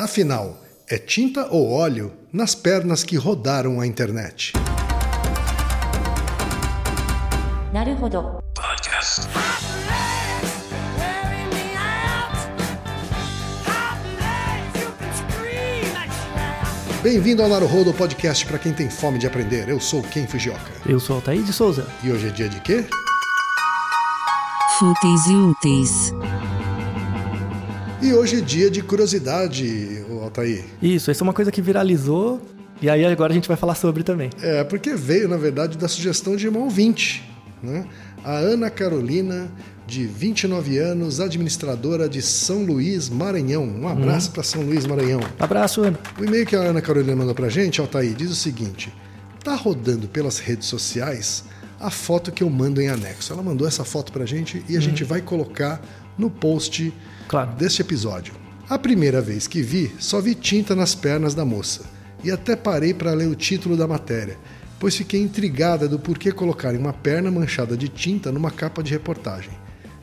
Afinal, é tinta ou óleo nas pernas que rodaram a internet. Podcast. Bem-vindo ao Naruhodo Podcast para quem tem fome de aprender. Eu sou Ken Fujioka. Eu sou Altair de Souza. E hoje é dia de quê? Fúteis e úteis. E hoje é dia de curiosidade, Altair. Isso, essa é uma coisa que viralizou e aí agora a gente vai falar sobre também. É, porque veio, na verdade, da sugestão de uma ouvinte. Né? A Ana Carolina, de 29 anos, administradora de São Luís, Maranhão. Um abraço para São Luís, Maranhão. Abraço, Ana. O e-mail que a Ana Carolina mandou pra gente, Altair, diz o seguinte: tá rodando pelas redes sociais a foto que eu mando em anexo. Ela mandou essa foto pra gente e a gente vai colocar no post Claro. deste episódio. A primeira vez que vi, só vi tinta nas pernas da moça. E até parei para ler o título da matéria, pois fiquei intrigada do porquê colocarem uma perna manchada de tinta numa capa de reportagem.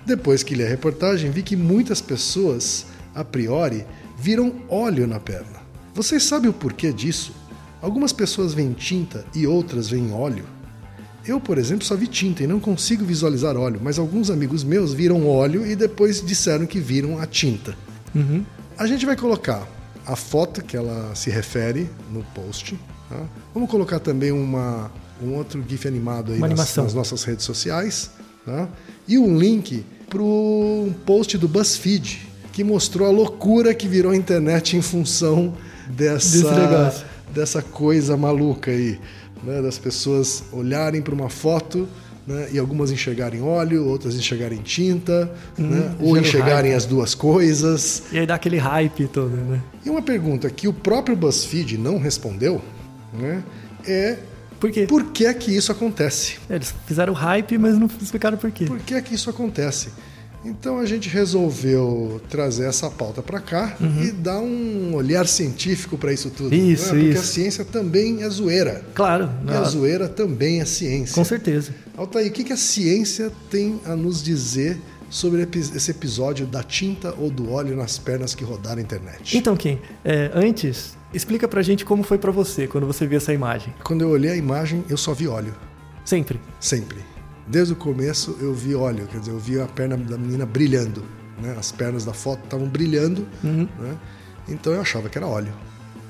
Depois que li a reportagem, vi que muitas pessoas, a priori, viram óleo na perna. Vocês sabem o porquê disso? Algumas pessoas veem tinta e outras veem óleo. Eu, por exemplo, só vi tinta e não consigo visualizar óleo, mas alguns amigos meus viram óleo e depois disseram que viram a tinta. A gente vai colocar a foto que ela se refere no post. tá? Vamos colocar também uma, um outro GIF animado aí nas, nas nossas redes sociais. tá? E um link para um post do BuzzFeed que mostrou a loucura que virou a internet em função dessa, dessa coisa maluca aí, né? das pessoas olharem para uma foto né? e algumas enxergarem óleo, outras enxergarem tinta, né? ou enxergarem hype. as duas coisas. E aí dá aquele hype todo, né? E uma pergunta que o próprio BuzzFeed não respondeu né? é Por quê? por que é que isso acontece? Eles fizeram hype, mas não explicaram por quê. Por que é que isso acontece? Então a gente resolveu trazer essa pauta para cá e dar um olhar científico para isso tudo. Uhum. Isso, né? Porque isso. a ciência também é zoeira. Claro, E a ah, zoeira também é ciência. com certeza. Altair, o que, que a ciência tem a nos dizer sobre esse episódio da tinta ou do óleo nas pernas que rodaram a internet? Então, Kim, é, antes, explica pra gente como foi pra você quando você viu essa imagem. Quando eu olhei a imagem, eu só vi óleo. Sempre. Sempre. Desde o começo eu vi óleo, quer dizer, eu vi a perna da menina brilhando. Né? As pernas da foto estavam brilhando, né? então eu achava que era óleo.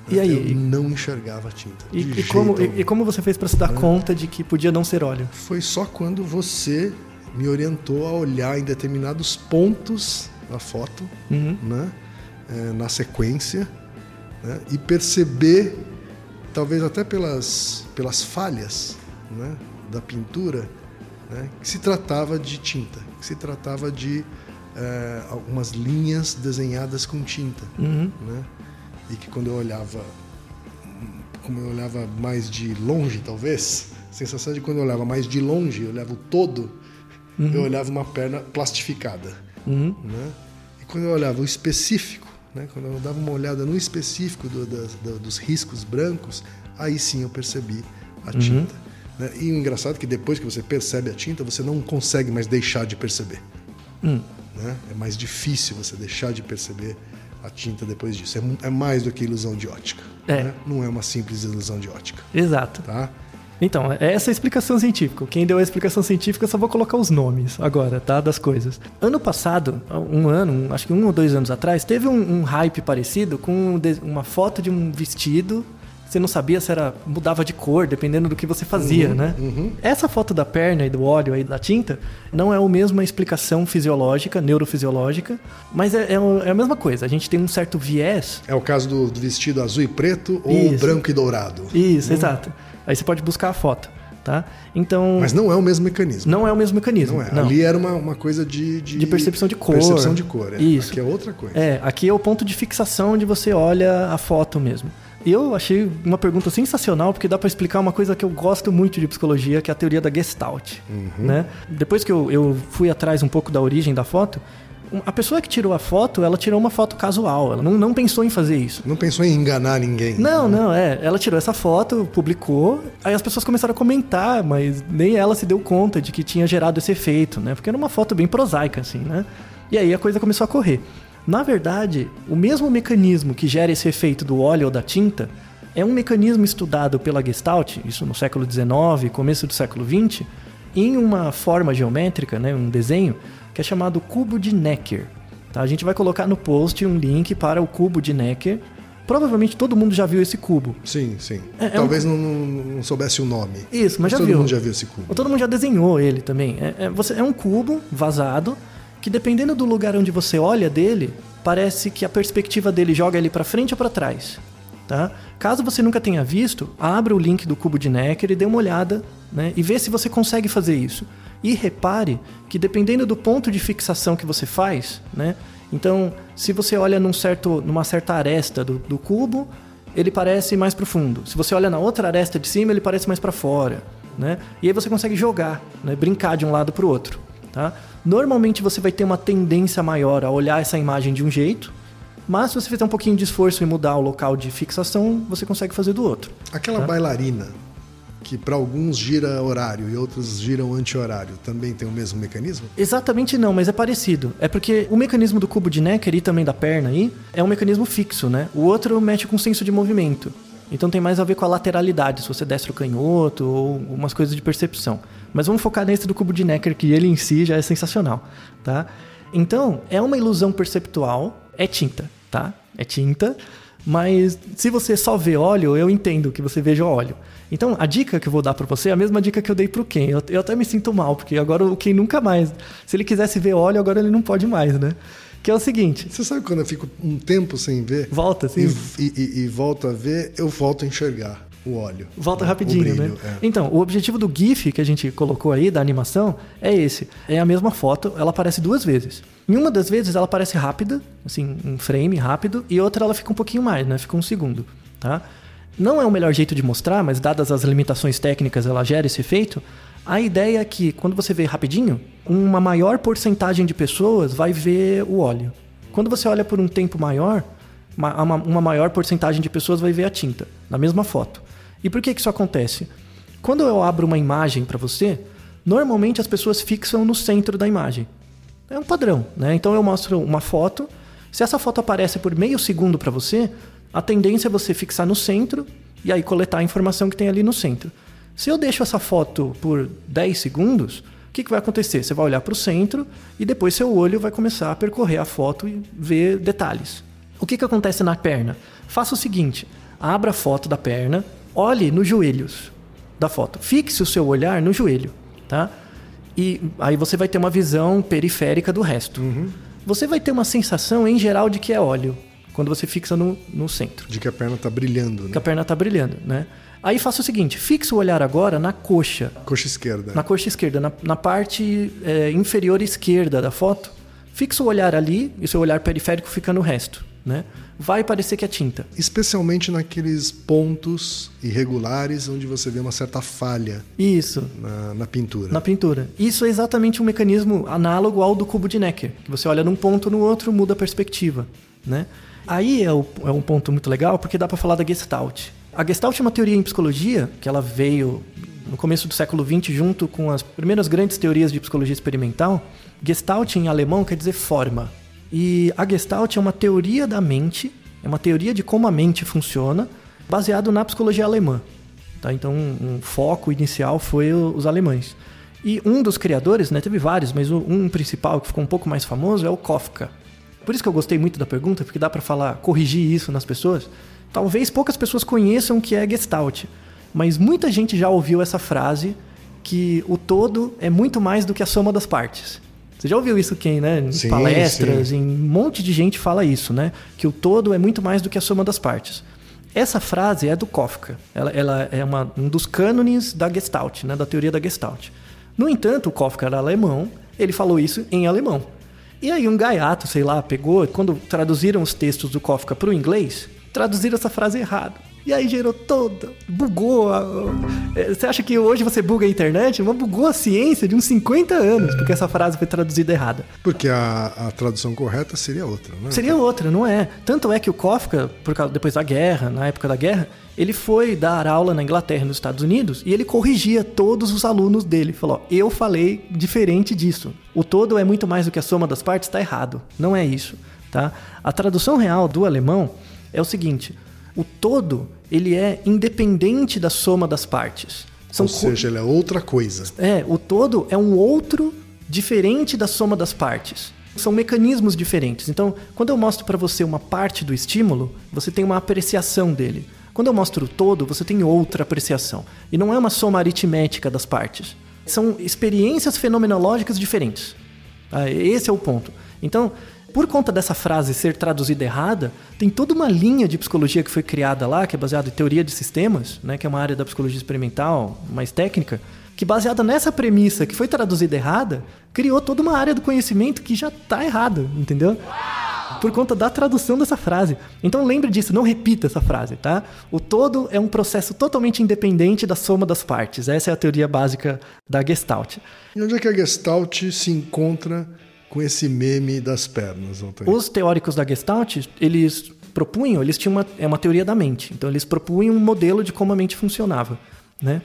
Uhum. E aí? Eu não enxergava a tinta. E, e como, e, e como você fez pra se dar conta de que podia não ser óleo? Foi só quando você me orientou a olhar em determinados pontos da foto, Uhum. né? É, na sequência, né? e perceber, talvez até pelas, pelas falhas né? da pintura, né? que se tratava de tinta, que se tratava de é, algumas linhas desenhadas com tinta. Uhum. Né? E que quando eu olhava, como eu olhava mais de longe, talvez, a sensação de quando eu olhava mais de longe, eu olhava o todo, eu olhava uma perna plastificada. Uhum. Né? E quando eu olhava o específico, né? quando eu dava uma olhada no específico do- do- dos riscos brancos, aí sim eu percebi a tinta. Né? E o engraçado é que depois que você percebe a tinta, você não consegue mais deixar de perceber. Hum. Né? É mais difícil você deixar de perceber a tinta depois disso. É, é mais do que ilusão de ótica. É. né? Não é uma simples ilusão de ótica. Exato. Tá? Então, é essa a explicação científica. Quem deu a explicação científica, eu só vou colocar os nomes agora, tá? Das coisas. Ano passado, um ano, acho que um ou dois anos atrás, teve um, um hype parecido com um uma foto de um vestido. Você não sabia se era mudava de cor, dependendo do que você fazia, né? Essa foto da perna e do óleo aí da tinta não é a mesma explicação fisiológica, neurofisiológica, mas é, é é a mesma coisa. A gente tem um certo viés É o caso do, do vestido azul e preto ou Isso. branco e dourado. Isso, exato. Aí você pode buscar a foto, tá? Então, Mas não é o mesmo mecanismo. não é o mesmo mecanismo. Não é. Ali era uma, uma coisa de, de. De percepção de cor. Percepção de cor, é. Isso. Aqui é outra coisa. É, aqui é o ponto de fixação onde você olha a foto mesmo. Eu achei uma pergunta sensacional, porque dá para explicar uma coisa que eu gosto muito de psicologia, que é a teoria da Gestalt. Uhum. Né? Depois que eu, eu fui atrás um pouco da origem da foto, a pessoa que tirou a foto, ela tirou uma foto casual, ela não, não pensou em fazer isso. Não pensou em enganar ninguém. Não, não, é. Ela tirou essa foto, publicou, aí as pessoas começaram a comentar, mas nem ela se deu conta de que tinha gerado esse efeito, né? Porque era uma foto bem prosaica, assim, né? E aí a coisa começou a correr. Na verdade, o mesmo mecanismo que gera esse efeito do óleo ou da tinta é um mecanismo estudado pela Gestalt, isso no século XIX, começo do século XX, em uma forma geométrica, né, um desenho, que é chamado cubo de Necker. Tá? A gente vai colocar no post um link para o cubo de Necker. Provavelmente todo mundo já viu esse cubo. Sim, sim. É- é Talvez não, não- soubesse o nome. Isso, mas já todo viu. mundo já viu esse cubo. Ou todo mundo já desenhou ele também. É, é- você, é um cubo vazado que dependendo do lugar onde você olha dele, parece que a perspectiva dele joga ele para frente ou para trás. Tá? Caso você nunca tenha visto, abra o link do cubo de Necker e dê uma olhada né, e vê se você consegue fazer isso. E repare que dependendo do ponto de fixação que você faz, né, então se você olha num certo, numa certa aresta do, do cubo, ele parece mais profundo. Se você olha na outra aresta de cima, ele parece mais para fora, né? E aí você consegue jogar, né? brincar de um lado para o outro, tá? Normalmente você vai ter uma tendência maior a olhar essa imagem de um jeito, mas se você fizer um pouquinho de esforço em mudar o local de fixação, você consegue fazer do outro. Aquela bailarina que para alguns gira horário e outros giram anti-horário, também tem o mesmo mecanismo? Exatamente não, mas é parecido. É porque o mecanismo do cubo de Necker e também da perna aí é um mecanismo fixo, né? O outro mexe com senso de movimento. Então tem mais a ver com a lateralidade, se você desce o canhoto ou umas coisas de percepção. Mas vamos focar nesse do cubo de Necker, que ele em si já é sensacional, tá? Então, é uma ilusão perceptual, é tinta, tá? É tinta, mas se você só vê óleo, eu entendo que você veja óleo. Então, a dica que eu vou dar pra você é a mesma dica que eu dei pro Ken. Eu, eu até me sinto mal, porque agora o Ken nunca mais. Se ele quisesse ver óleo, agora ele não pode mais, né? Que é o seguinte: Você sabe quando eu fico um tempo sem ver volta e, e- e- e volto a ver, eu volto a enxergar o óleo. Volta O rapidinho, brilho, né? é. Então, o objetivo do GIF que a gente colocou aí, da animação, é esse. É a mesma foto, ela aparece duas vezes. Em uma das vezes ela aparece rápida, assim, um frame rápido, e outra ela fica um pouquinho mais, né? Fica um segundo, tá? Não é o melhor jeito de mostrar, mas dadas as limitações técnicas, ela gera esse efeito. A ideia é que, quando você vê rapidinho, uma maior porcentagem de pessoas vai ver o óleo. Quando você olha por um tempo maior, ma- uma, uma maior porcentagem de pessoas vai ver a tinta, na mesma foto. E por que, que isso acontece? Quando eu abro uma imagem para você, normalmente as pessoas fixam no centro da imagem. É um padrão, né? Então eu mostro uma foto. Se essa foto aparece por meio segundo para você, a tendência é você fixar no centro e aí coletar a informação que tem ali no centro. Se eu deixo essa foto por 10 segundos, o que, que vai acontecer? Você vai olhar para o centro e depois seu olho vai começar a percorrer a foto e ver detalhes. O que, que acontece na perna? Faça o seguinte: abra a foto da perna, olhe nos joelhos da foto, fixe o seu olhar no joelho, tá? E aí você vai ter uma visão periférica do resto. Você vai ter uma sensação em geral de que é óleo quando você fixa no, no centro De que a perna tá brilhando, né? que a perna está brilhando, né? Aí faça o seguinte, fixa o olhar agora na coxa, Coxa esquerda. na coxa esquerda, na, na parte é, inferior esquerda da foto. Fixa o olhar ali e o seu olhar periférico fica no resto, né? Vai parecer que é tinta. Especialmente naqueles pontos irregulares onde você vê uma certa falha Isso, na, na pintura. na pintura. Isso é exatamente um mecanismo análogo ao do cubo de Necker, você olha num ponto no outro, muda a perspectiva, né? Aí é, o- é um ponto muito legal porque dá para falar da Gestalt. A Gestalt é uma teoria em psicologia que ela veio no começo do século XX junto com as primeiras grandes teorias de psicologia experimental. Gestalt em alemão quer dizer forma. E a Gestalt é uma teoria da mente, é uma teoria de como a mente funciona, baseado na psicologia alemã. Tá? Então, um, foco inicial foi os alemães. E um dos criadores, né, teve vários, mas um principal que ficou um pouco mais famoso é o Kafka. Por isso que eu gostei muito da pergunta, porque dá para falar, corrigir isso nas pessoas. Talvez poucas pessoas conheçam o que é Gestalt, mas muita gente já ouviu essa frase que o todo é muito mais do que a soma das partes. Você já ouviu isso quem, né? Em Sim, palestras, sim. em um monte de gente fala isso, né? Que o todo é muito mais do que a soma das partes. Essa frase é do Kafka. Ela, ela é uma- um dos cânones da Gestalt, né? Da teoria da Gestalt. No entanto, o Kafka era alemão, ele falou isso em alemão. E aí um gaiato, sei lá, pegou, quando traduziram os textos do Kafka para o inglês, traduziram essa frase errado. E aí gerou toda, bugou. a- é, Você acha que hoje você buga a internet? Mas bugou a ciência de uns 50 anos, porque essa frase foi traduzida errada. Porque a, a tradução correta seria outra, né? Seria outra, não é? Tanto é que o Kafka, por causa, depois da guerra, na época da guerra, ele foi dar aula na Inglaterra e nos Estados Unidos e ele corrigia todos os alunos dele. Falou: ó, eu falei diferente disso. O todo é muito mais do que a soma das partes, está errado. Não é isso. Tá? A tradução real do alemão é o seguinte: o todo ele é independente da soma das partes. São Ou seja, ele é outra coisa. é, o todo é um outro diferente da soma das partes. São mecanismos diferentes. Então, quando eu mostro para você uma parte do estímulo, você tem uma apreciação dele. Quando eu mostro o todo, você tem outra apreciação. E não é uma soma aritmética das partes. São experiências fenomenológicas diferentes. Ah, Esse é o ponto. Então, por conta dessa frase ser traduzida errada, tem toda uma linha de psicologia que foi criada lá, que é baseada em teoria de sistemas, né, que é uma área da psicologia experimental mais técnica, que baseada nessa premissa que foi traduzida errada, criou toda uma área do conhecimento que já está errada, entendeu? Por conta da tradução dessa frase. Então lembre disso, não repita essa frase, tá? O todo é um processo totalmente independente da soma das partes. Essa é a teoria básica da Gestalt. E onde é que a Gestalt se encontra com esse meme das pernas? Os teóricos da Gestalt, eles propunham, eles tinham uma, é uma teoria da mente. Então eles propunham um modelo de como a mente funcionava, né?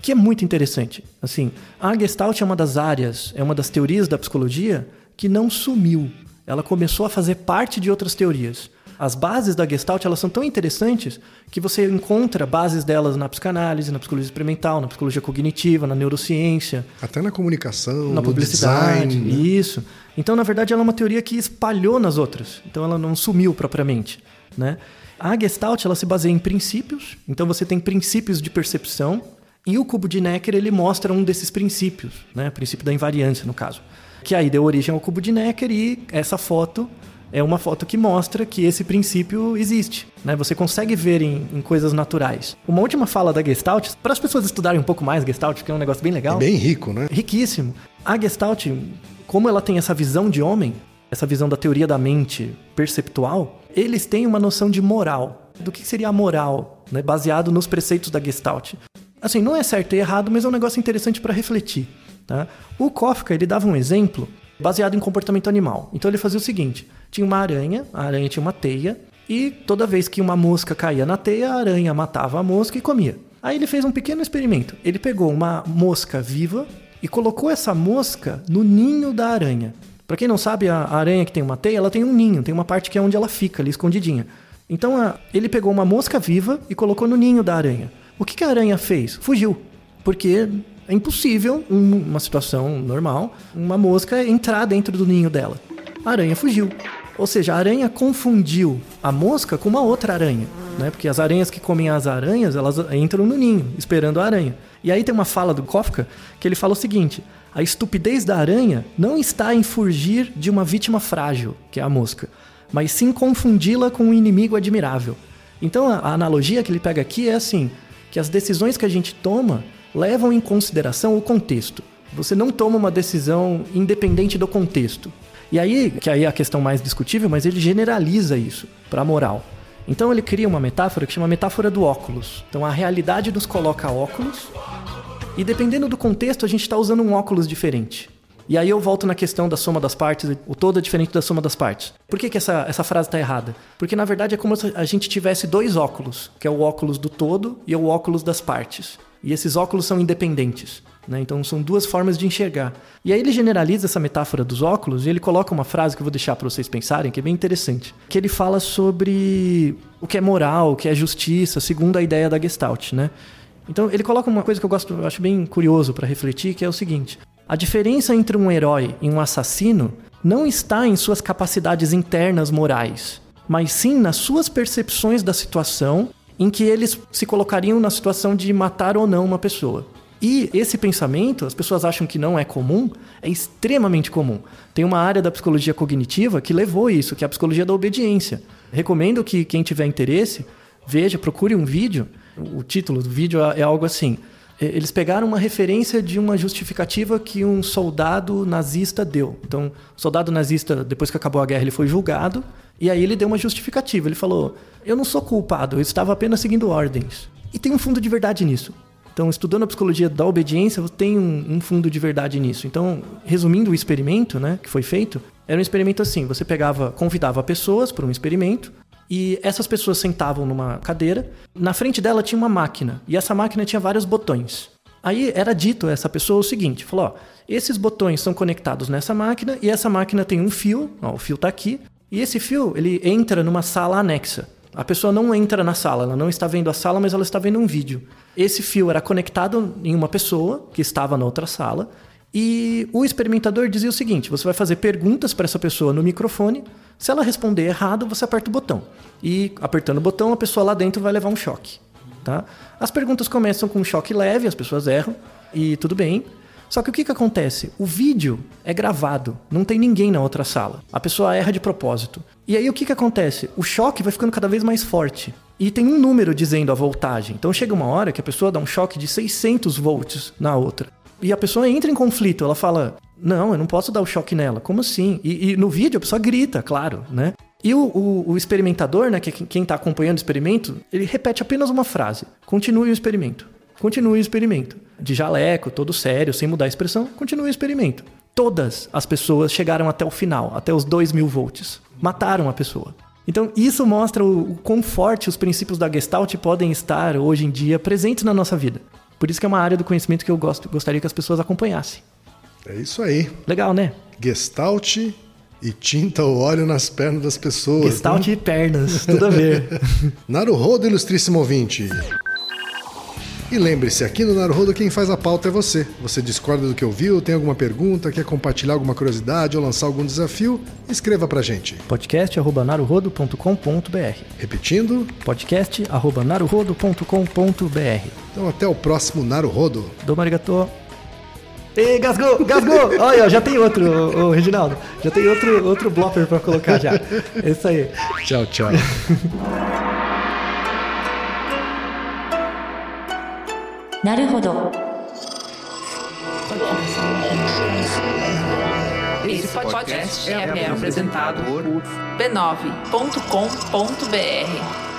Que é muito interessante. Assim, a Gestalt é uma das áreas, é uma das teorias da psicologia que não sumiu. Ela começou a fazer parte de outras teorias. As bases da Gestalt elas são tão interessantes que você encontra bases delas na psicanálise, na psicologia experimental, na psicologia cognitiva, na neurociência, Até na comunicação, na publicidade. design. né? Isso. Então, na verdade, ela é uma teoria que espalhou nas outras. Então, ela não sumiu propriamente, né? A Gestalt, ela se baseia em princípios. Então, você tem princípios de percepção e o cubo de Necker, ele mostra um desses princípios, né? O princípio da invariância, no caso. Que aí deu origem ao cubo de Necker e essa foto é uma foto que mostra que esse princípio existe. Né? Você consegue ver em, em coisas naturais. Uma última fala da Gestalt, para as pessoas estudarem um pouco mais Gestalt, que é um negócio bem legal. É bem rico, né? Riquíssimo. A Gestalt, como ela tem essa visão de homem, essa visão da teoria da mente perceptual, eles têm uma noção de moral. Do que seria a moral, né? baseado nos preceitos da Gestalt. Assim, não é certo e errado, mas é um negócio interessante para refletir. Tá? O Kafka, ele dava um exemplo baseado em comportamento animal. Então ele fazia o seguinte: tinha uma aranha, a aranha tinha uma teia, e toda vez que uma mosca caía na teia, a aranha matava a mosca e comia. Aí ele fez um pequeno experimento. Ele pegou uma mosca viva e colocou essa mosca no ninho da aranha. Para quem não sabe, a aranha que tem uma teia, ela tem um ninho, tem uma parte que é onde ela fica ali escondidinha. Então ele pegou uma mosca viva e colocou no ninho da aranha. O que, que a aranha fez? Fugiu. Porque é impossível, um- uma situação normal, uma mosca entrar dentro do ninho dela. A aranha fugiu. Ou seja, a aranha confundiu a mosca com uma outra aranha. Né? Porque as aranhas que comem as aranhas, elas entram no ninho, esperando a aranha. E aí tem uma fala do Kafka que ele fala o seguinte: a estupidez da aranha não está em fugir de uma vítima frágil, que é a mosca, mas sim confundi-la com um inimigo admirável. Então a analogia que ele pega aqui é assim: que as decisões que a gente toma levam em consideração o contexto. Você não toma uma decisão independente do contexto. E aí, que aí é a questão mais discutível, mas ele generaliza isso para a moral. Então ele cria uma metáfora que chama metáfora do óculos. Então a realidade nos coloca óculos e dependendo do contexto, a gente está usando um óculos diferente. E aí eu volto na questão da soma das partes, o todo é diferente da soma das partes. Por que, que essa, essa frase está errada? Porque na verdade é como se a gente tivesse dois óculos, que é o óculos do todo e o óculos das partes. E esses óculos são independentes. Né? Então são duas formas de enxergar. E aí ele generaliza essa metáfora dos óculos e ele coloca uma frase que eu vou deixar para vocês pensarem, que é bem interessante. Que ele fala sobre o que é moral, o que é justiça, segundo a ideia da Gestalt. Né? Então ele coloca uma coisa que eu gosto, eu acho bem curioso para refletir, que é o seguinte: a diferença entre um herói e um assassino não está em suas capacidades internas morais, mas sim nas suas percepções da situação em que eles se colocariam na situação de matar ou não uma pessoa. E esse pensamento, as pessoas acham que não é comum, é extremamente comum. Tem uma área da psicologia cognitiva que levou isso, que é a psicologia da obediência. Recomendo que quem tiver interesse, veja, procure um vídeo. O título do vídeo é algo assim: eles pegaram uma referência de uma justificativa que um soldado nazista deu. Então, o soldado nazista, depois que acabou a guerra, ele foi julgado e aí ele deu uma justificativa. Ele falou: Eu não sou culpado, eu estava apenas seguindo ordens. E tem um fundo de verdade nisso. Então, estudando a psicologia da obediência, tem um, um fundo de verdade nisso. Então, resumindo o experimento né, que foi feito, era um experimento assim: você pegava, convidava pessoas para um experimento, e essas pessoas sentavam numa cadeira, na frente dela tinha uma máquina, e essa máquina tinha vários botões. Aí era dito a essa pessoa o seguinte: falou, ó, esses botões são conectados nessa máquina, e essa máquina tem um fio, ó, o fio tá aqui, E esse fio, ele entra numa sala anexa. A pessoa não entra na sala, ela não está vendo a sala, mas ela está vendo um vídeo. Esse fio era conectado em uma pessoa que estava na outra sala e o experimentador dizia o seguinte: você vai fazer perguntas para essa pessoa no microfone. Se ela responder errado, você aperta o botão. E apertando o botão, a pessoa lá dentro vai levar um choque. Tá? As perguntas começam com um choque leve, as pessoas erram e tudo bem. Só que o que, que acontece? O vídeo é gravado, não tem ninguém na outra sala. A pessoa erra de propósito. E aí o que, que acontece? O choque vai ficando cada vez mais forte. E tem um número dizendo a voltagem. Então chega uma hora que a pessoa dá um choque de 600 volts na outra. E a pessoa entra em conflito, ela fala: Não, eu não posso dar o choque nela. Como assim? E, e no vídeo a pessoa grita, claro, né? E o, o- o experimentador, né, que é quem está acompanhando o experimento, ele repete apenas uma frase: Continue o experimento. Continue o experimento. De jaleco, todo sério, sem mudar a expressão, continue o experimento. Todas as pessoas chegaram até o final, até os 2 mil volts. Mataram a pessoa. Então, isso mostra o, o quão forte os princípios da Gestalt podem estar hoje em dia presentes na nossa vida. Por isso que é uma área do conhecimento que eu gosto, gostaria que as pessoas acompanhassem. É isso aí. Legal, né? Gestalt e tinta o óleo nas pernas das pessoas. Gestalt né? e pernas, tudo a ver. Naruhodo, ilustríssimo ouvinte. E lembre-se, aqui no Naruhodo quem faz a pauta é você. Você discorda do que ouviu, tem alguma pergunta, quer compartilhar alguma curiosidade ou lançar algum desafio? Escreva pra gente. podcast.naruhodo.com.br Repetindo, podcast.naruhodo.com.br então até o próximo Naruhodo. Domo arigato. Ei, gasgou, gasgou! Olha, já tem outro, o, o Reginaldo. Já tem outro, outro blooper pra colocar já. É isso aí. Tchau, tchau. Naruhodo. Esse podcast é, é apresentado por b9.com.br.